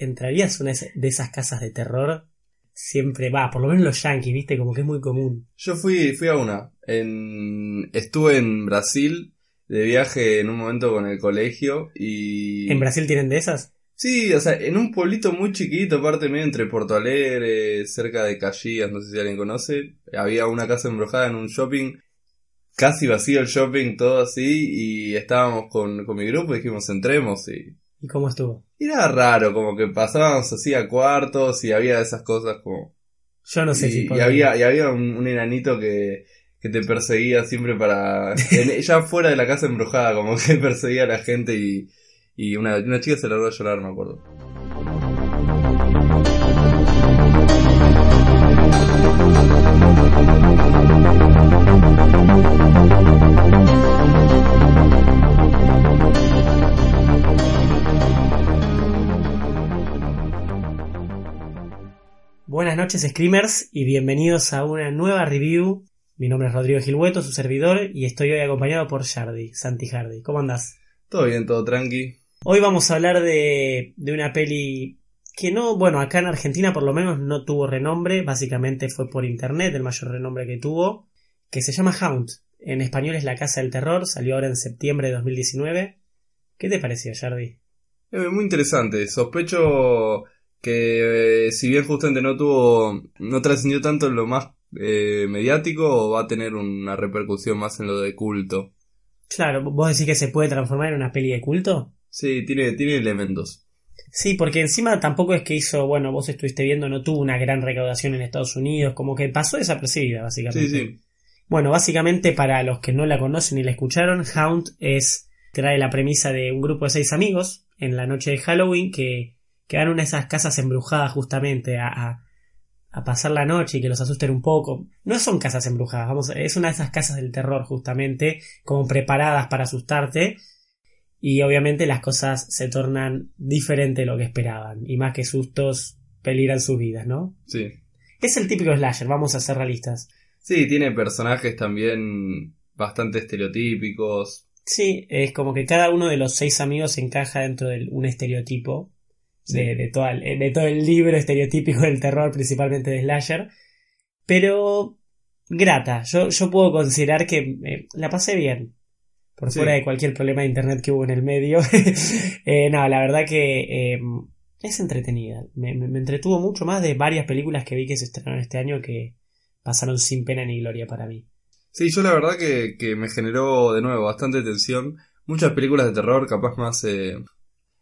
¿entrarías a una de esas casas de terror? Siempre va, por lo menos los yankees, viste, como que es muy común. Yo fui, fui a una. En, estuve en Brasil de viaje en un momento con el colegio y... ¿En Brasil tienen de esas? Sí, o sea, en un pueblito muy chiquito, aparte medio entre Porto Alegre, cerca de Caxias, no sé si alguien conoce, había una casa embrujada en un shopping, casi vacío el shopping, todo así, y estábamos con, con mi grupo y dijimos, entremos y... ¿Y cómo estuvo? Era raro, como que pasábamos así a cuartos y había esas cosas como... Yo no sé y, si... Y había, y había un, un enanito que que te perseguía siempre para... ya fuera de la casa embrujada, como que perseguía a la gente y, y una, una chica se largó a llorar, me acuerdo. Noches, Screamers, y bienvenidos a una nueva review mi nombre es Rodrigo Gilhueto, su servidor, y estoy hoy acompañado por Jardi, Santi Hardy. ¿Cómo andás? Todo bien, todo tranqui. Hoy vamos a hablar de, de una peli que no, bueno, acá en Argentina por lo menos no tuvo renombre, básicamente fue por internet el mayor renombre que tuvo, que se llama Hound. En español es La Casa del Terror, salió ahora en septiembre de 2019. ¿Qué te pareció, Jardi? Eh, muy interesante. Sospecho que eh, si bien justamente no tuvo, no trascendió tanto en lo más eh, mediático va a tener una repercusión más en lo de culto? Claro, vos decís que se puede transformar en una peli de culto. Sí, tiene, tiene elementos. Sí, porque encima tampoco es que hizo, bueno, vos estuviste viendo, no tuvo una gran recaudación en Estados Unidos, como que pasó desapercibida, básicamente. Sí, sí. Bueno, básicamente para los que no la conocen ni la escucharon, Hound es, trae la premisa de un grupo de seis amigos en la noche de Halloween que, que van a una de esas casas embrujadas justamente a a pasar la noche y que los asusten un poco. No son casas embrujadas, vamos, es una de esas casas del terror justamente, como preparadas para asustarte. Y obviamente las cosas se tornan diferente de lo que esperaban. Y más que sustos, peligran sus vidas, ¿no? Sí. Es el típico slasher, vamos a ser realistas. Sí, tiene personajes también bastante estereotípicos. Sí, es como que cada uno de los seis amigos encaja dentro de un estereotipo de, de, todo el, de todo el libro estereotípico del terror, principalmente de Slasher. Pero grata, yo, yo puedo considerar que eh, la pasé bien. Por fuera de cualquier problema de internet que hubo en el medio. eh, no, la verdad que eh, es entretenida. Me, me, entretuvo mucho más de varias películas que vi que se estrenaron este año que pasaron sin pena ni gloria para mí. Sí, yo la verdad que, que me generó de nuevo bastante tensión. Muchas películas de terror, capaz más eh,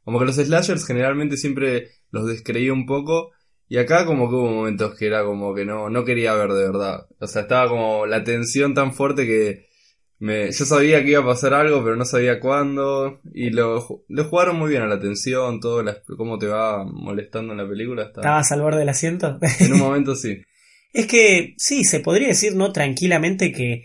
como que los slashers generalmente siempre los descreí un poco. Y acá como que hubo momentos que era como que no, no quería ver de verdad. O sea, estaba como la tensión tan fuerte que me, yo sabía que iba a pasar algo, pero no sabía cuándo. Y lo, lo jugaron muy bien a la tensión, todo, la, cómo te va molestando en la película. ¿Estabas al borde del asiento? En un momento sí. es que sí, se podría decir, ¿no? Tranquilamente que,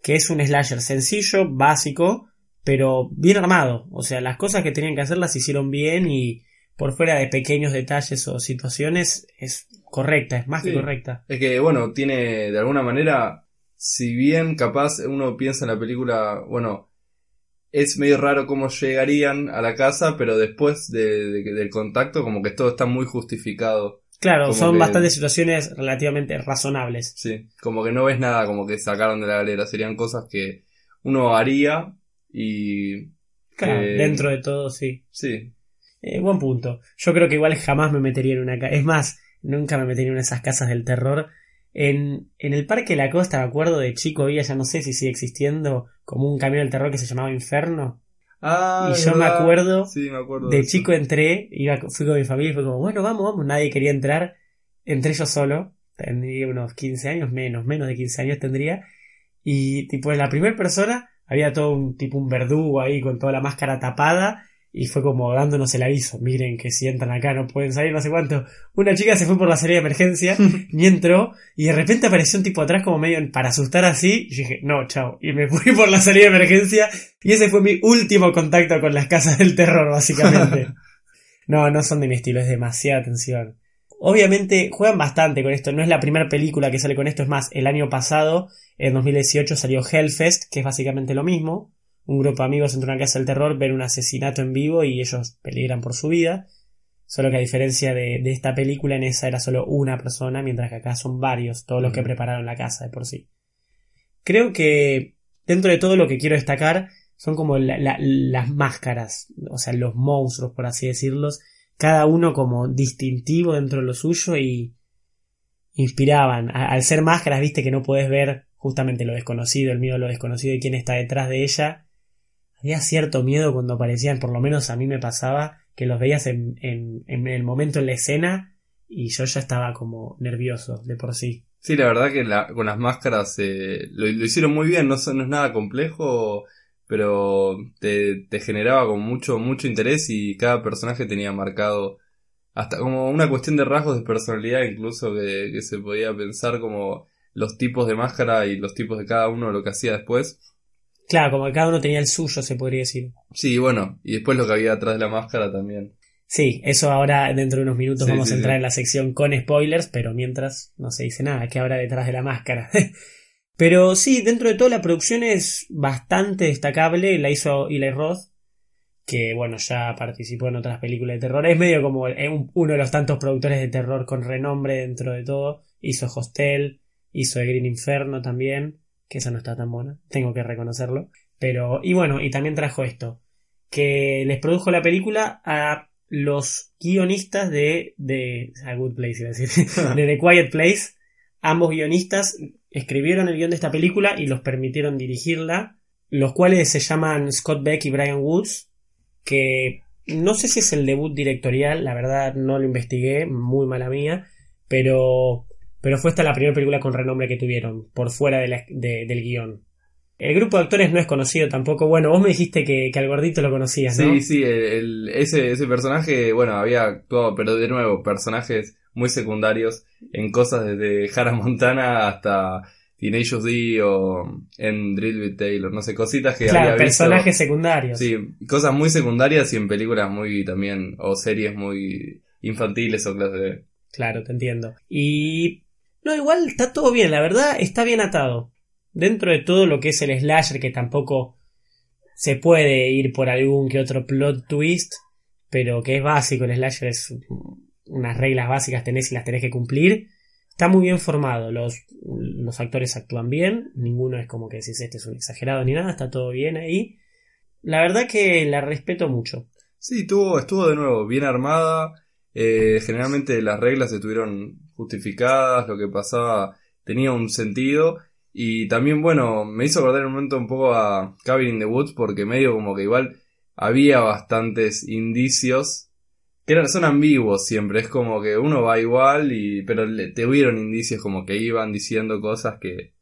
que es un slasher sencillo, básico, pero bien armado. O sea, las cosas que tenían que hacer las hicieron bien y por fuera de pequeños detalles o situaciones es correcta, es más que correcta. Es que, bueno, tiene de alguna manera, si bien capaz uno piensa en la película, bueno, es medio raro cómo llegarían a la casa, pero después de, del contacto como que todo está muy justificado. Claro, son bastantes situaciones relativamente razonables. Sí, como que no ves nada como que sacaron de la galera, serían cosas que uno haría y... Claro, dentro de todo, sí. Sí. Eh, buen punto. Yo creo que igual jamás me metería en una casa. Es más, nunca me metería en esas casas del terror. En, en el Parque de la Costa, me acuerdo de chico, había, ya no sé si sigue existiendo, como un camión del terror que se llamaba Inferno. Ah, y yo me acuerdo, sí, me acuerdo, de, chico entré, iba, fui con mi familia y fue como, bueno, vamos, vamos, nadie quería entrar. Entré yo solo, tendría unos 15 años, menos, menos de 15 años tendría. Y tipo, la primera persona había todo un tipo un verdugo ahí con toda la máscara tapada y fue como dándonos el aviso, miren que si entran acá no pueden salir, no sé cuánto. Una chica se fue por la salida de emergencia, ni entró, y de repente apareció un tipo atrás como medio para asustar así, y dije, no, chao, y me fui por la salida de emergencia, y ese fue mi último contacto con las casas del terror, básicamente. no, no son de mi estilo, es demasiada tensión. Obviamente juegan bastante con esto, no es la primera película que sale con esto, es más, el año pasado en 2018 salió Hellfest, que es básicamente lo mismo. Un grupo de amigos entra a una casa del terror, ven un asesinato en vivo y ellos peligran por su vida. Solo que a diferencia de, de esta película, en esa era solo una persona, mientras que acá son varios, todos los que prepararon la casa de por sí. Creo que dentro de todo lo que quiero destacar son como la- la- las máscaras, o sea, los monstruos, por así decirlos, cada uno como distintivo dentro de lo suyo y inspiraban. Al ser máscaras, viste que no puedes ver justamente lo desconocido, el miedo lo desconocido y quién está detrás de ella. Había cierto miedo cuando aparecían, por lo menos a mí me pasaba, que los veías en, en, en el momento en la escena y yo ya estaba como nervioso de por sí. Sí, la verdad que la- con las máscaras eh, lo, hicieron muy bien, no, no es nada complejo, pero te, te generaba con mucho, mucho interés y cada personaje tenía marcado hasta como una cuestión de rasgos de personalidad incluso que, que se podía pensar como los tipos de máscara y los tipos de cada uno lo que hacía después. Claro, como que cada uno tenía el suyo, se podría decir. Sí, bueno, y después lo que había atrás de la máscara también. Sí, eso ahora dentro de unos minutos Sí, vamos sí, a entrar sí. en la sección con spoilers, pero mientras no se dice nada, que habrá detrás de la máscara. pero sí, dentro de todo la producción es bastante destacable, la hizo Eli Roth, que bueno, ya participó en otras películas de terror, es medio como eh, un- uno de los tantos productores de terror con renombre dentro de todo, hizo Hostel, hizo The Green Inferno también, que esa no está tan buena, tengo que reconocerlo, pero y bueno, y también trajo esto, que les produjo la película a los guionistas de, de A Good Place, iba a decir, de The Quiet Place. Ambos guionistas escribieron el guion de esta película y los permitieron dirigirla, los cuales se llaman Scott Beck y Brian Woods, que no sé si es el debut directorial, la verdad no lo investigué, muy mala mía, pero, pero fue esta la primera película con renombre que tuvieron, por fuera de la- de- del guion. El grupo de actores no es conocido tampoco. Bueno, vos me dijiste que, que lo conocías, ¿no? Sí, sí, ese, ese personaje, bueno, había actuado, pero de nuevo, personajes muy secundarios en cosas desde Hannah Montana hasta Teenage D o en Drill with Taylor, no sé, cositas que Claro, había visto. personajes secundarios. Sí, cosas muy secundarias y en películas muy también, o series muy infantiles o clase de... Claro, te entiendo. Y no, igual está todo bien, la verdad está bien atado. Dentro de todo lo que es el slasher, que tampoco se puede ir por algún que otro plot twist, pero que es básico, el slasher es unas reglas básicas tenés y las tenés que cumplir. Está muy bien formado, los, los actores actúan bien, ninguno es como que decís este es un exagerado ni nada, está todo bien ahí. La verdad que la respeto mucho. Sí, estuvo, estuvo de nuevo bien armada. eh, generalmente las reglas estuvieron justificadas, lo que pasaba tenía un sentido. Y también, bueno, me hizo acordar un momento un poco a Cabin in the Woods, porque medio como que igual había bastantes indicios que eran, son ambiguos siempre. Es como que uno va igual, y, pero le, te hubieron indicios como que iban diciendo cosas que,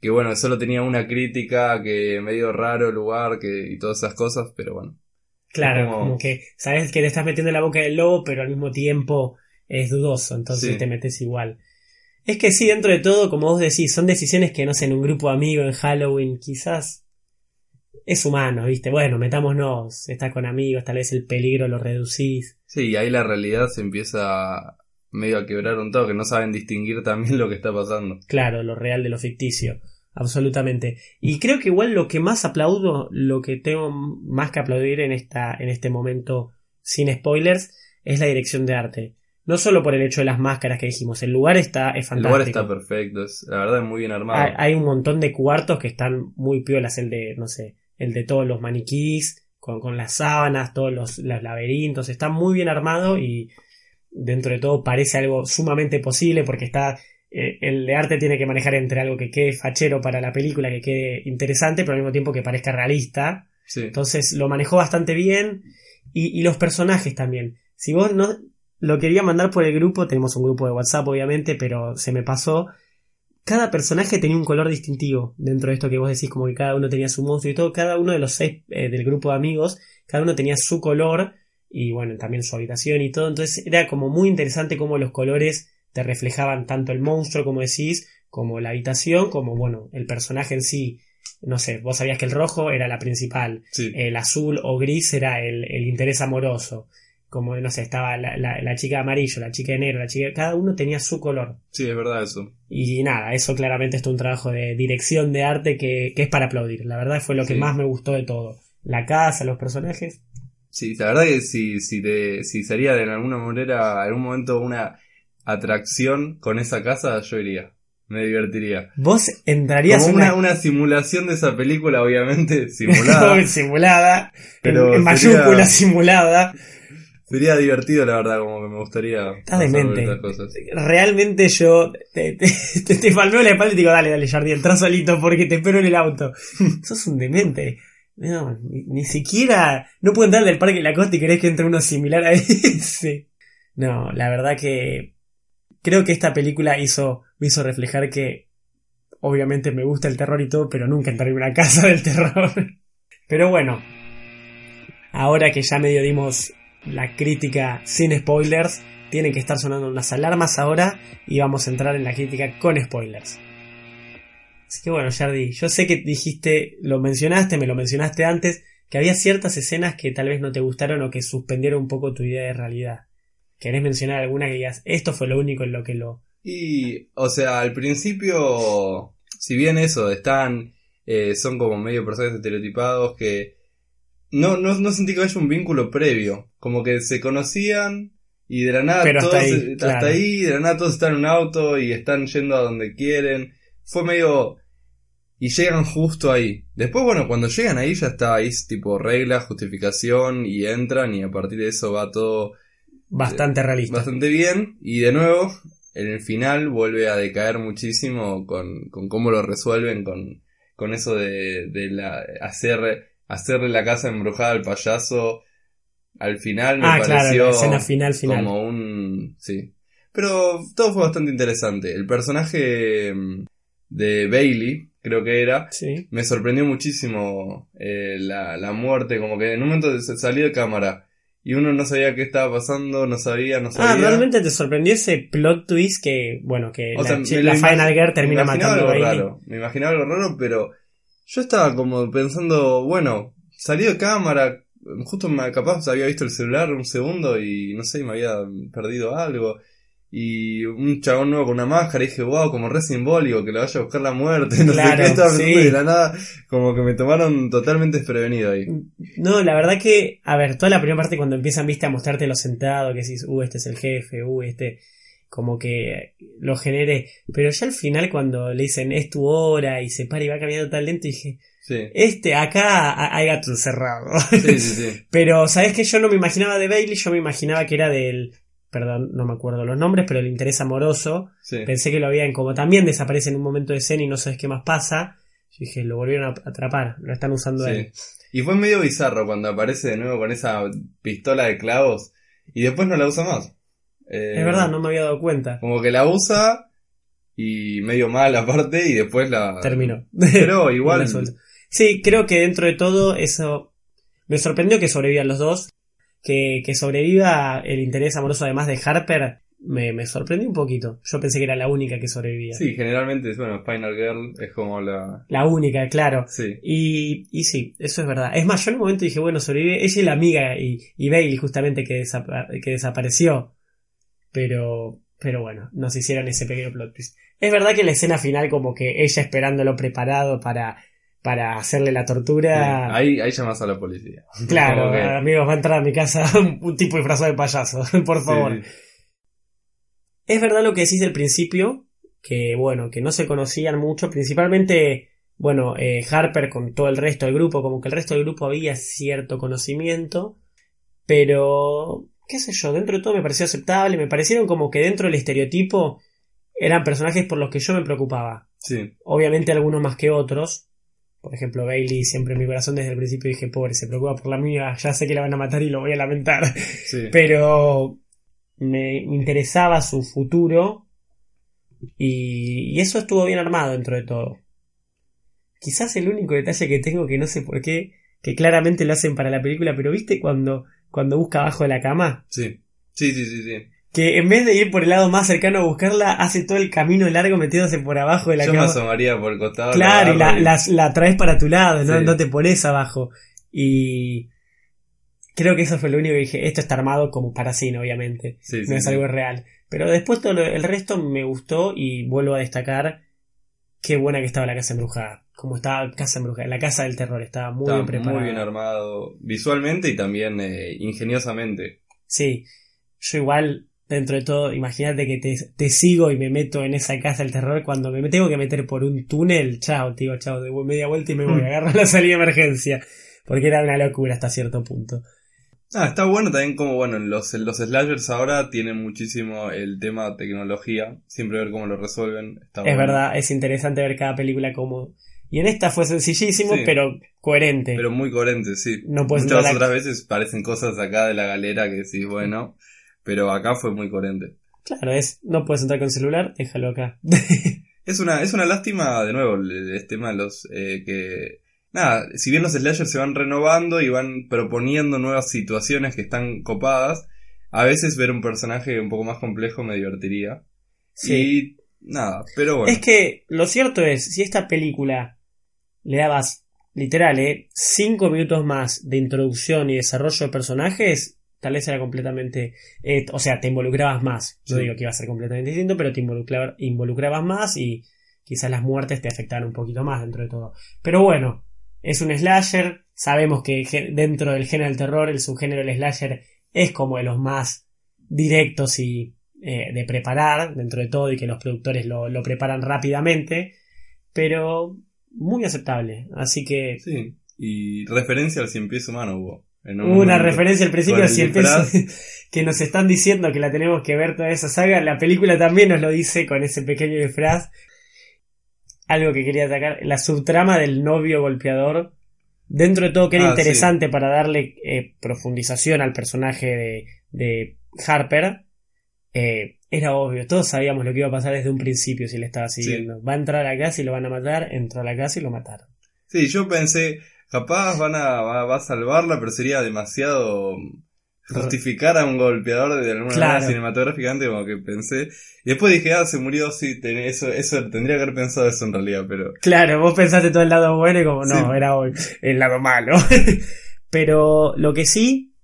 que bueno, solo tenía una crítica, que medio raro el lugar, que, y todas esas cosas, pero bueno. Claro, como- como... que sabes que te estás metiendo en la boca del lobo, pero al mismo tiempo es dudoso, entonces Sí. te metes igual. Es que sí, dentro de todo, como vos decís, son decisiones que no sé, en un grupo de amigos en Halloween, quizás es humano, ¿viste? Bueno, metámonos, estás con amigos, tal vez el peligro lo reducís. Sí, y ahí la realidad se empieza medio a quebrar un toque, no saben distinguir también lo que está pasando. Claro, lo real de lo ficticio. Absolutamente. Y creo que igual lo que más aplaudo, lo que tengo más que aplaudir en esta, en este momento, sin spoilers, es la dirección de arte. No solo por el hecho de las máscaras que dijimos, el lugar está, es El fantástico. lugar está perfecto, es, la verdad es muy bien armado. hay, hay un montón de cuartos que están muy piolas, el de, no sé, el de todos los maniquís, con, con las sábanas, todos los, los laberintos, está muy bien armado y dentro de todo parece algo sumamente posible porque está eh, el de arte tiene que manejar entre algo que quede fachero para la película, que quede interesante, pero al mismo tiempo que parezca realista. Sí. Entonces lo manejó bastante bien. Y, y los personajes también. Si vos no lo quería mandar por el grupo, tenemos un grupo de WhatsApp obviamente, pero se me pasó. Cada personaje tenía un color distintivo dentro de esto que vos decís, como que cada uno tenía su monstruo y todo. Cada uno de los seis eh, del grupo de amigos, cada uno tenía su color y bueno, también su habitación y todo. Entonces era como muy interesante cómo los colores te reflejaban tanto el monstruo, como decís, como la habitación, como bueno, el personaje en sí. No sé, vos sabías que el rojo era la principal, Sí. el azul o gris era el, el interés amoroso. Como, no sé, estaba la, la- la chica de amarillo, la chica de negro, la chica... Cada uno tenía su color. sí, es verdad eso. Y nada, eso claramente es un trabajo de dirección de arte que, que es para aplaudir. La verdad fue lo que Sí. más me gustó de todo. La casa, los personajes. Sí, la verdad que si, si, te, si sería de alguna manera, en algún momento una atracción con esa casa, yo iría. Me divertiría. Vos entrarías Como en una, una simulación de esa película, obviamente, simulada. simulada, Pero en, en sería- mayúscula simulada. Sería divertido, la verdad, como que me gustaría Estás demente. Realmente yo te, te, te, te palmeo la espalda y te digo, dale, dale, Jardi, entra solito porque te espero en el auto. Sos un demente. No, ni, ni siquiera... No puedo entrar del parque de la costa y querés que entre uno similar a ese. No, la verdad que... Creo que esta película hizo, me hizo reflejar que... Obviamente me gusta el terror y todo, pero nunca entraré en una casa del terror. Pero bueno, ahora que ya medio dimos la crítica sin spoilers, tienen que estar sonando unas alarmas ahora y vamos a entrar en la crítica con spoilers. Así que bueno, Jardi, yo sé que dijiste, lo mencionaste, me lo mencionaste antes, que había ciertas escenas que tal vez no te gustaron o que suspendieron un poco tu idea de realidad. ¿Querés mencionar alguna que digas, esto fue lo único en lo que lo... Y, o sea, al principio, si bien eso, están, eh, son como medio personajes estereotipados que no, no, no sentí que haya un vínculo previo, como que se conocían y de la nada Pero hasta todos, ahí, eh, hasta ahí, de la nada todos están en un auto y están yendo a donde quieren. Fue medio... Y llegan justo ahí. Después, bueno, cuando llegan ahí ya está ahí tipo regla, justificación y entran y a partir de eso va todo Bastante realista. bastante bien y de nuevo en el final vuelve a decaer muchísimo con, con cómo lo resuelven con, con eso de, de la, hacer, hacerle la casa embrujada al payaso al final me ah, claro, pareció la escena final, final. como un sí pero todo fue bastante interesante el personaje mm, de Bailey creo que era Sí. me sorprendió muchísimo eh, la, la muerte, como que en un momento se salió de cámara y uno no sabía qué estaba pasando, no sabía, no sabía. Ah, realmente te sorprendió ese plot twist que, bueno, que O la, sea, la Final Girl termina me imaginaba matando a Bailey. raro, me imaginaba algo raro, pero yo estaba como pensando, bueno, salió de cámara, justo me, capaz había visto el celular un segundo y no sé, me había perdido algo. Y un chabón nuevo con una máscara, y dije, wow, como re simbólico, que le vaya a buscar la muerte, no Claro, sé qué, estaba pensando sí. de la nada, como que me tomaron totalmente desprevenido ahí. No, la verdad que, a ver, toda la primera parte cuando empiezan, viste, a mostrarte lo sentado, que decís, uh, este es el jefe, uh, este, como que lo genere. Pero ya al final cuando le dicen, es tu hora, y se para y va caminando tan lento, dije, Sí, este, acá ha- hay gato encerrado. sí, sí, sí. Pero, ¿sabes que Yo no me imaginaba de Bailey, yo me imaginaba que era del, perdón, no me acuerdo los nombres, pero el interés amoroso. Pensé que lo habían, como también desaparece en un momento de escena y no sabes qué más pasa. Yo dije, lo volvieron a atrapar, lo están usando a él. Y fue medio bizarro cuando aparece de nuevo con esa pistola de clavos y después no la usa más. Eh, Es verdad, no me había dado cuenta. Como que la usa y medio mal aparte y después la... Terminó. Pero igual... Sí, creo que dentro de todo eso me sorprendió que sobrevivan los dos. Que, que sobreviva el interés amoroso además de Harper me, me sorprendió un poquito. Yo pensé que era la única que sobrevivía. Sí, generalmente, bueno, Final Girl es como la... La única, claro. Sí, Y, y sí, eso es verdad. Es más, yo en un momento dije, bueno, sobrevive. Ella es la amiga y, y Bailey justamente que, desapa- que desapareció. Pero, pero bueno, nos hicieron ese pequeño plot twist. Es verdad que la escena final como que ella esperándolo preparado para, para hacerle la tortura. ahí, ahí llamas a la policía. Claro, amigos, va a entrar a mi casa un, un tipo disfrazado de payaso, por favor. sí, Es verdad lo que decís del principio, que bueno, que no se conocían mucho, principalmente, bueno, eh, Harper con todo el resto del grupo, como que el resto del grupo había cierto conocimiento, pero, qué sé yo, dentro de todo me pareció aceptable, me parecieron como que dentro del estereotipo eran personajes por los que yo me preocupaba. sí, Obviamente algunos más que otros. Por ejemplo, Bailey siempre en mi corazón desde el principio dije, pobre, se preocupa por la mía, ya sé que la van a matar y lo voy a lamentar. sí. Pero me interesaba su futuro y, y eso estuvo bien armado dentro de todo. Quizás el único detalle que tengo que no sé por qué, que claramente lo hacen para la película, pero viste cuando, cuando busca abajo de la cama, Sí, sí, sí, sí. sí. que en vez de ir por el lado más cercano a buscarla, hace todo el camino largo metiéndose por abajo de la Yo me cama. asomaría por el costado. Claro, y la, la, la traes para tu lado, ¿no? Sí. no te pones abajo. Y creo que eso fue lo único que dije. Esto está armado como para cine, obviamente. Sí, sí, no es algo real. Pero después todo lo- el resto me gustó y vuelvo a destacar qué buena que estaba la casa embrujada. Como estaba Casa la Casa del Terror, estaba muy Está bien preparada. muy bien armado visualmente y también eh, ingeniosamente. Sí, yo igual, dentro de todo, imagínate que te, te sigo y me meto en esa casa del terror. Cuando me tengo que meter por un túnel, chao, te digo chao, de media vuelta y me voy, Mm. agarro la salida de emergencia. Porque era una locura hasta cierto punto. Ah, está bueno también como, bueno, en los, los slashers ahora tienen muchísimo el tema tecnología, siempre ver cómo lo resuelven. Está Es bueno. verdad, es interesante ver cada película como... Y en esta fue sencillísimo, Sí. pero coherente. Pero muy coherente, sí. No puedes Muchas otras veces parecen cosas acá de la galera que decís, bueno, pero acá fue muy coherente. Claro, es, no puedes entrar con celular, déjalo acá. Es una, es una lástima, de nuevo, el tema de los eh, que... Nada, si bien los slashers se van renovando y van proponiendo nuevas situaciones que están copadas, a veces ver un personaje un poco más complejo me divertiría. sí. Y nada, pero bueno. Es que lo cierto es, si esta película le dabas, literal, eh, cinco minutos más de introducción y desarrollo de personajes, tal vez era completamente, eh, o sea, te involucrabas más. Yo Sí. digo que iba a ser completamente distinto, pero te involucraba- involucrabas más y quizás las muertes te afectaban un poquito más dentro de todo. Pero bueno, es un slasher, sabemos que dentro del género del terror, el subgénero del slasher es como de los más directos y eh, de preparar dentro de todo y que los productores lo, lo preparan rápidamente, pero muy aceptable. Así que Sí, y referencia al cien pies humano hubo. en un una momento. referencia al principio Con a el 100 disfraz. pesos que nos están diciendo que la tenemos que ver toda esa saga. La película también nos lo dice con ese pequeño disfraz. Algo que quería atacar, la subtrama del novio golpeador. Dentro de todo que era Ah, interesante para darle eh, profundización al personaje de, de Harper. eh, era obvio, todos sabíamos lo que iba a pasar desde un principio si le estaba siguiendo. Va a entrar a la casa y lo van a matar, entró a la casa y lo mataron. Sí, yo pensé, capaz van a, va, va a salvarla, pero sería demasiado justificar a un golpeador de alguna Claro. manera cinematográficamente como que pensé. Y después dije, ah, se murió, sí, ten- eso, eso tendría que haber pensado eso en realidad, pero Claro, vos pensaste todo el lado bueno y como no, Sí. era el lado malo. Pero lo que sí,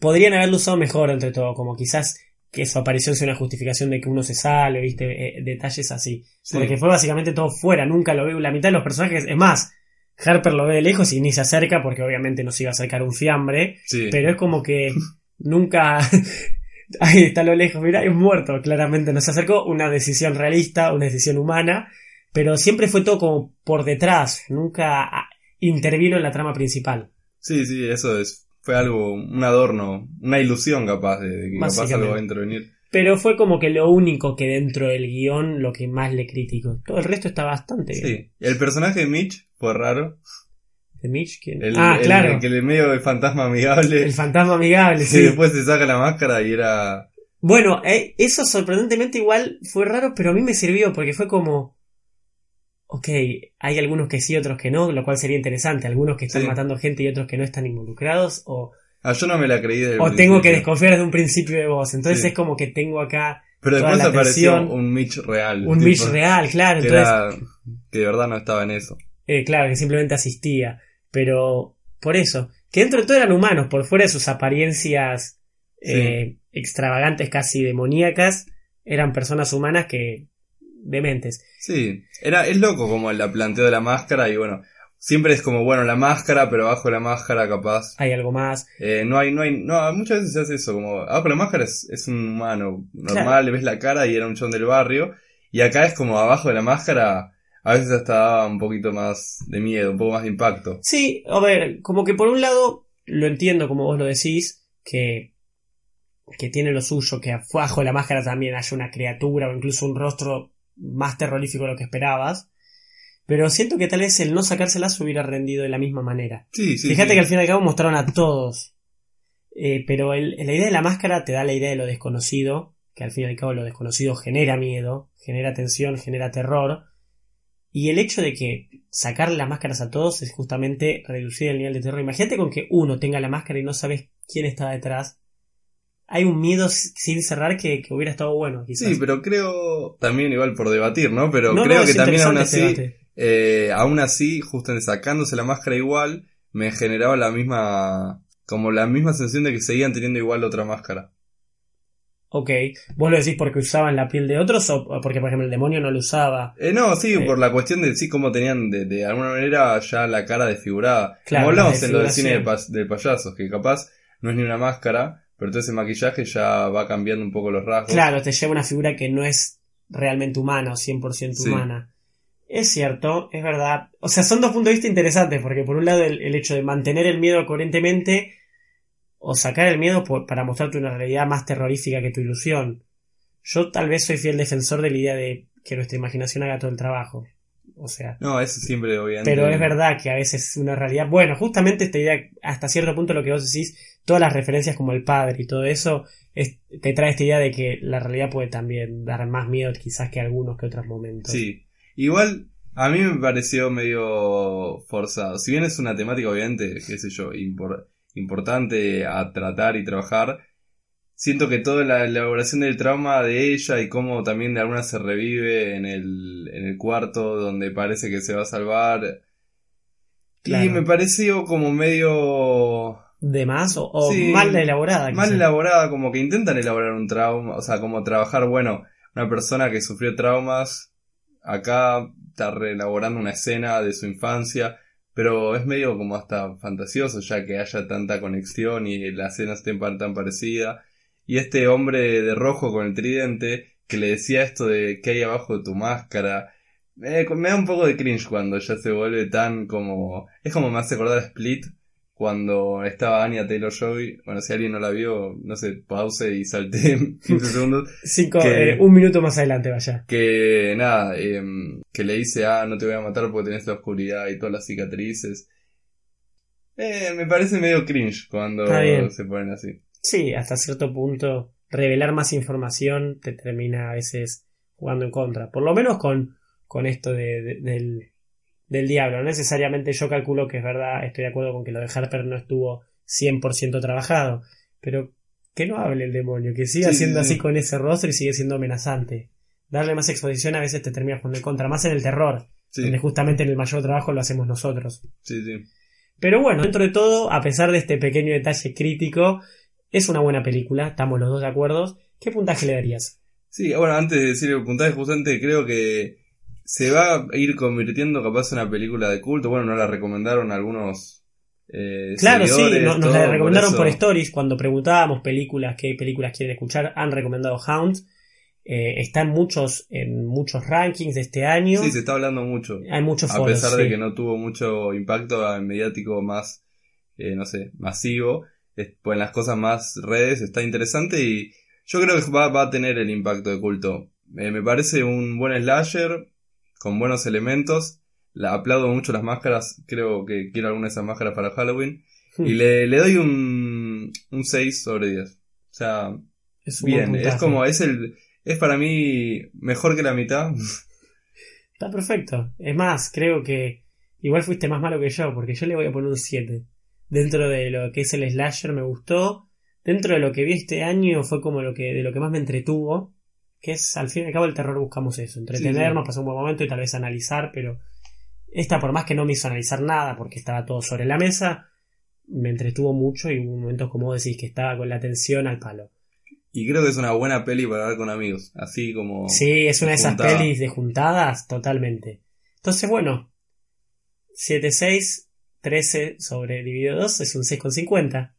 podrían haberlo usado mejor entre todo, como quizás que su aparición sea una justificación de que uno se sale, viste, Eh, detalles así. sí. Porque fue básicamente todo fuera, nunca lo veo, la mitad de los personajes, es más, Harper lo ve de lejos y ni se acerca porque obviamente no se iba a acercar un fiambre, sí. pero es como que nunca... Ahí está lo lejos, mira, es muerto, claramente no se acercó, una decisión realista, una decisión humana, pero siempre fue todo como por detrás, nunca intervino en la trama principal. Sí, sí, eso es, fue algo, un adorno, una ilusión capaz de, de que capaz algo va a intervenir. Pero fue como que lo único que dentro del guion lo que más le critico. Todo el resto está bastante bien. Sí. El personaje de Mitch fue raro. ¿De Mitch? ¿Quién? El, ah, el- claro. el que le medio de fantasma amigable. El fantasma amigable, sí. después se saca la máscara y era... Bueno, eh, eso sorprendentemente igual fue raro, pero a mí me sirvió porque fue como... Ok, hay algunos que sí, otros que no, lo cual sería interesante. Algunos que están Sí. matando gente y otros que no están involucrados. O, Ah, yo no me la creí desde el o tengo que desconfiar desde un principio de vos. Entonces Sí. es como que tengo acá Pero toda después la apareció tensión. un Mitch real. un tipo, Mitch real, claro. Que, Entonces, era- que de verdad no estaba en eso. eh, claro, que simplemente asistía. Pero por eso, que dentro de todo eran humanos, por fuera de sus apariencias eh, extravagantes, casi demoníacas, eran personas humanas que dementes. Sí, era, es loco como la planteo de la máscara y bueno, siempre es como, bueno, la máscara, pero abajo de la máscara capaz. Hay algo más. eh, no hay, no hay, no, muchas veces se hace eso, como, abajo la máscara es, es un humano normal, le ves la cara y era un chon del barrio, y acá es como abajo de la máscara, a veces hasta daba un poquito más de miedo, un poco más de impacto. Sí, a ver, como que por un lado lo entiendo como vos lo decís, que, que tiene lo suyo, que abajo de la máscara también haya una criatura o incluso un rostro más terrorífico de lo que esperabas. Pero siento que tal vez el no sacárselas hubiera rendido de la misma manera. Sí, sí. Fíjate sí. que al fin y al cabo mostraron a todos. Eh, pero el- la idea de la máscara te da la idea de lo desconocido, que al fin y al cabo lo desconocido genera miedo, genera tensión, genera terror. Y el hecho de que sacarle las máscaras a todos es justamente reducir el nivel de terror. Imagínate con que uno tenga la máscara y no sabes quién está detrás. Hay un miedo sin cerrar que, que hubiera estado bueno, quizás. Sí, pero creo, también igual por debatir, ¿no? Pero No, creo que también aún así, este. Eh, aún así, justo en sacándose la máscara igual, me generaba la misma, como la misma sensación de que seguían teniendo igual otra máscara. Ok. ¿Vos lo decís porque usaban la piel de otros o porque, por ejemplo, el demonio no lo usaba? Eh, no, sí, Eh. por la cuestión de sí, cómo tenían de, de alguna manera ya la cara desfigurada. Claro, como hablamos la en lo del cine de, desfiguración. pas- de payasos, que capaz no es ni una máscara, pero todo ese maquillaje ya va cambiando un poco los rasgos. Claro, te lleva una figura que no es realmente humana o 100% Sí. humana. Es cierto, es verdad. O sea, son dos puntos de vista interesantes, porque por un lado el, el hecho de mantener el miedo coherentemente o sacar el miedo por- para mostrarte una realidad más terrorífica que tu ilusión. Yo tal vez soy fiel defensor de la idea de que nuestra imaginación haga todo el trabajo. O sea, No, eso siempre obviamente. pero es verdad que a veces es una realidad. Bueno, justamente esta idea, hasta cierto punto lo que vos decís, todas las referencias como el padre y todo eso, es- te trae esta idea de que la realidad puede también dar más miedo quizás que algunos que otros momentos. Sí. Igual, a mí me pareció medio forzado. Si bien es una temática, obviamente, qué sé yo, impor- importante a tratar y trabajar, siento que toda la elaboración del trauma de ella y cómo también de alguna se revive en el, en el cuarto donde parece que se va a salvar. Claro. Y me pareció como medio ¿De más? O, o Sí. mal elaborada. mal elaborada, como que intentan elaborar un trauma, o sea, como trabajar, bueno, una persona que sufrió traumas, acá está reelaborando una escena de su infancia, pero es medio como hasta fantasioso ya que haya tanta conexión y la escena esté tan parecida. Y este hombre de rojo con el tridente que le decía esto de que hay abajo de tu máscara, eh, me da un poco de cringe cuando ya se vuelve tan como... Es como me hace acordar a Split cuando estaba Anya Taylor Joy. Bueno, si alguien no la vio, no sé, pause y salte 15 segundos. Cinco, que- eh, un minuto más adelante, vaya. Que nada, em, que le dice, ah, no te voy a matar porque tenés la oscuridad y todas las cicatrices. Eh, me parece medio cringe cuando se ponen así. Sí, hasta cierto punto, revelar más información te termina a veces jugando en contra. Por lo menos con, con esto de, de- del, del diablo. No necesariamente yo calculo que es verdad, estoy de acuerdo con que lo de Harper no estuvo 100% trabajado. Pero que no hable el demonio, que siga Sí, siendo sí, sí. así con ese rostro y sigue siendo amenazante. Darle más exposición a veces te termina jugando en contra, más en el terror, Sí, donde justamente en el mayor trabajo lo hacemos nosotros. sí, sí. Pero bueno, dentro de todo, a pesar de este pequeño detalle crítico, es una buena película, estamos los dos de acuerdo. ¿Qué puntaje le darías? Sí, bueno, antes de decir el puntaje, justamente creo que se va a ir convirtiendo capaz en una película de culto. Bueno, nos la recomendaron algunos eh, Claro, sí, nos la recomendaron por, stories cuando preguntábamos películas, qué películas quieren escuchar, han recomendado Hound. Eh, están muchos en muchos rankings de este año. Sí, se está hablando mucho. Hay muchos A foros, pesar de que no tuvo mucho impacto mediático más, eh, no sé, masivo, en las cosas más redes está interesante y yo creo que va, va a tener el impacto de culto. Eh, me parece un buen slasher, con buenos elementos. La, aplaudo mucho las máscaras, creo que quiero alguna de esas máscaras para Halloween. Hmm. Y le, le doy un, un 6 sobre 10. O sea, Es bien, es como, es el, es para mí mejor que la mitad. Está perfecto. Es más, creo que igual fuiste más malo que yo, porque yo le voy a poner un 7. Dentro de lo que es el slasher me gustó. Dentro de lo que vi este año fue como lo que, de lo que más me entretuvo. Que es, al fin y al cabo, el terror buscamos eso. Entretenernos, Sí, sí. pasar un buen momento y tal vez analizar, pero esta por más que no me hizo analizar nada porque estaba todo sobre la mesa, me entretuvo mucho y hubo momentos como decís que estaba con la atención al palo. Y creo que es una buena peli para ver con amigos. Así como. Sí, es una de esas pelis de juntadas, totalmente. Entonces, bueno, 7, 6, 13 sobre dividido 2 es un 6,50.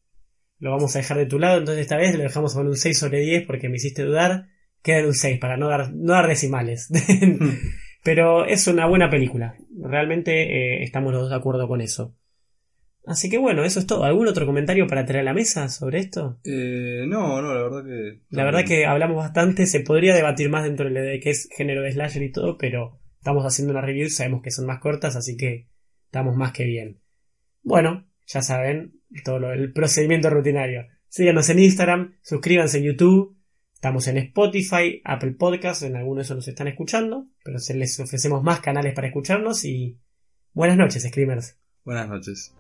Lo vamos a dejar de tu lado, entonces esta vez lo dejamos con un 6 sobre 10 porque me hiciste dudar. Queda en un 6 para no dar, no dar decimales. Pero es una buena película. Realmente eh, estamos los dos de acuerdo con eso. Así que bueno, eso es todo. ¿Algún otro comentario para traer a la mesa sobre esto? Eh, no, no, la verdad que. La verdad que hablamos bastante, se podría debatir más dentro de que es género de slasher y todo, pero estamos haciendo una review, sabemos que son más cortas, así que estamos más que bien. Bueno, ya saben, todo lo- el procedimiento rutinario. Síganos en Instagram, suscríbanse en YouTube, estamos en Spotify, Apple Podcasts, en algunos de esos nos están escuchando, pero se les ofrecemos más canales para escucharnos y buenas noches, Screamers. Buenas noches.